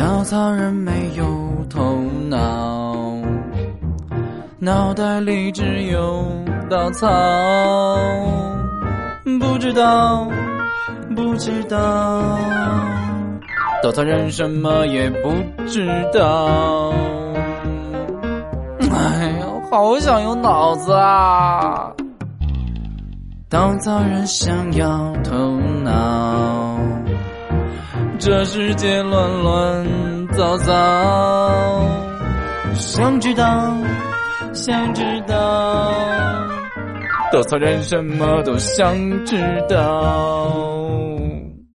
稻草人没有头脑，脑袋里只有稻草。不知道，不知道，稻草人什么也不知道。哎呀，好想有脑子啊！稻草人想要头脑，这世界乱乱糟糟。想知道，想知道，稻草人什么都想知道。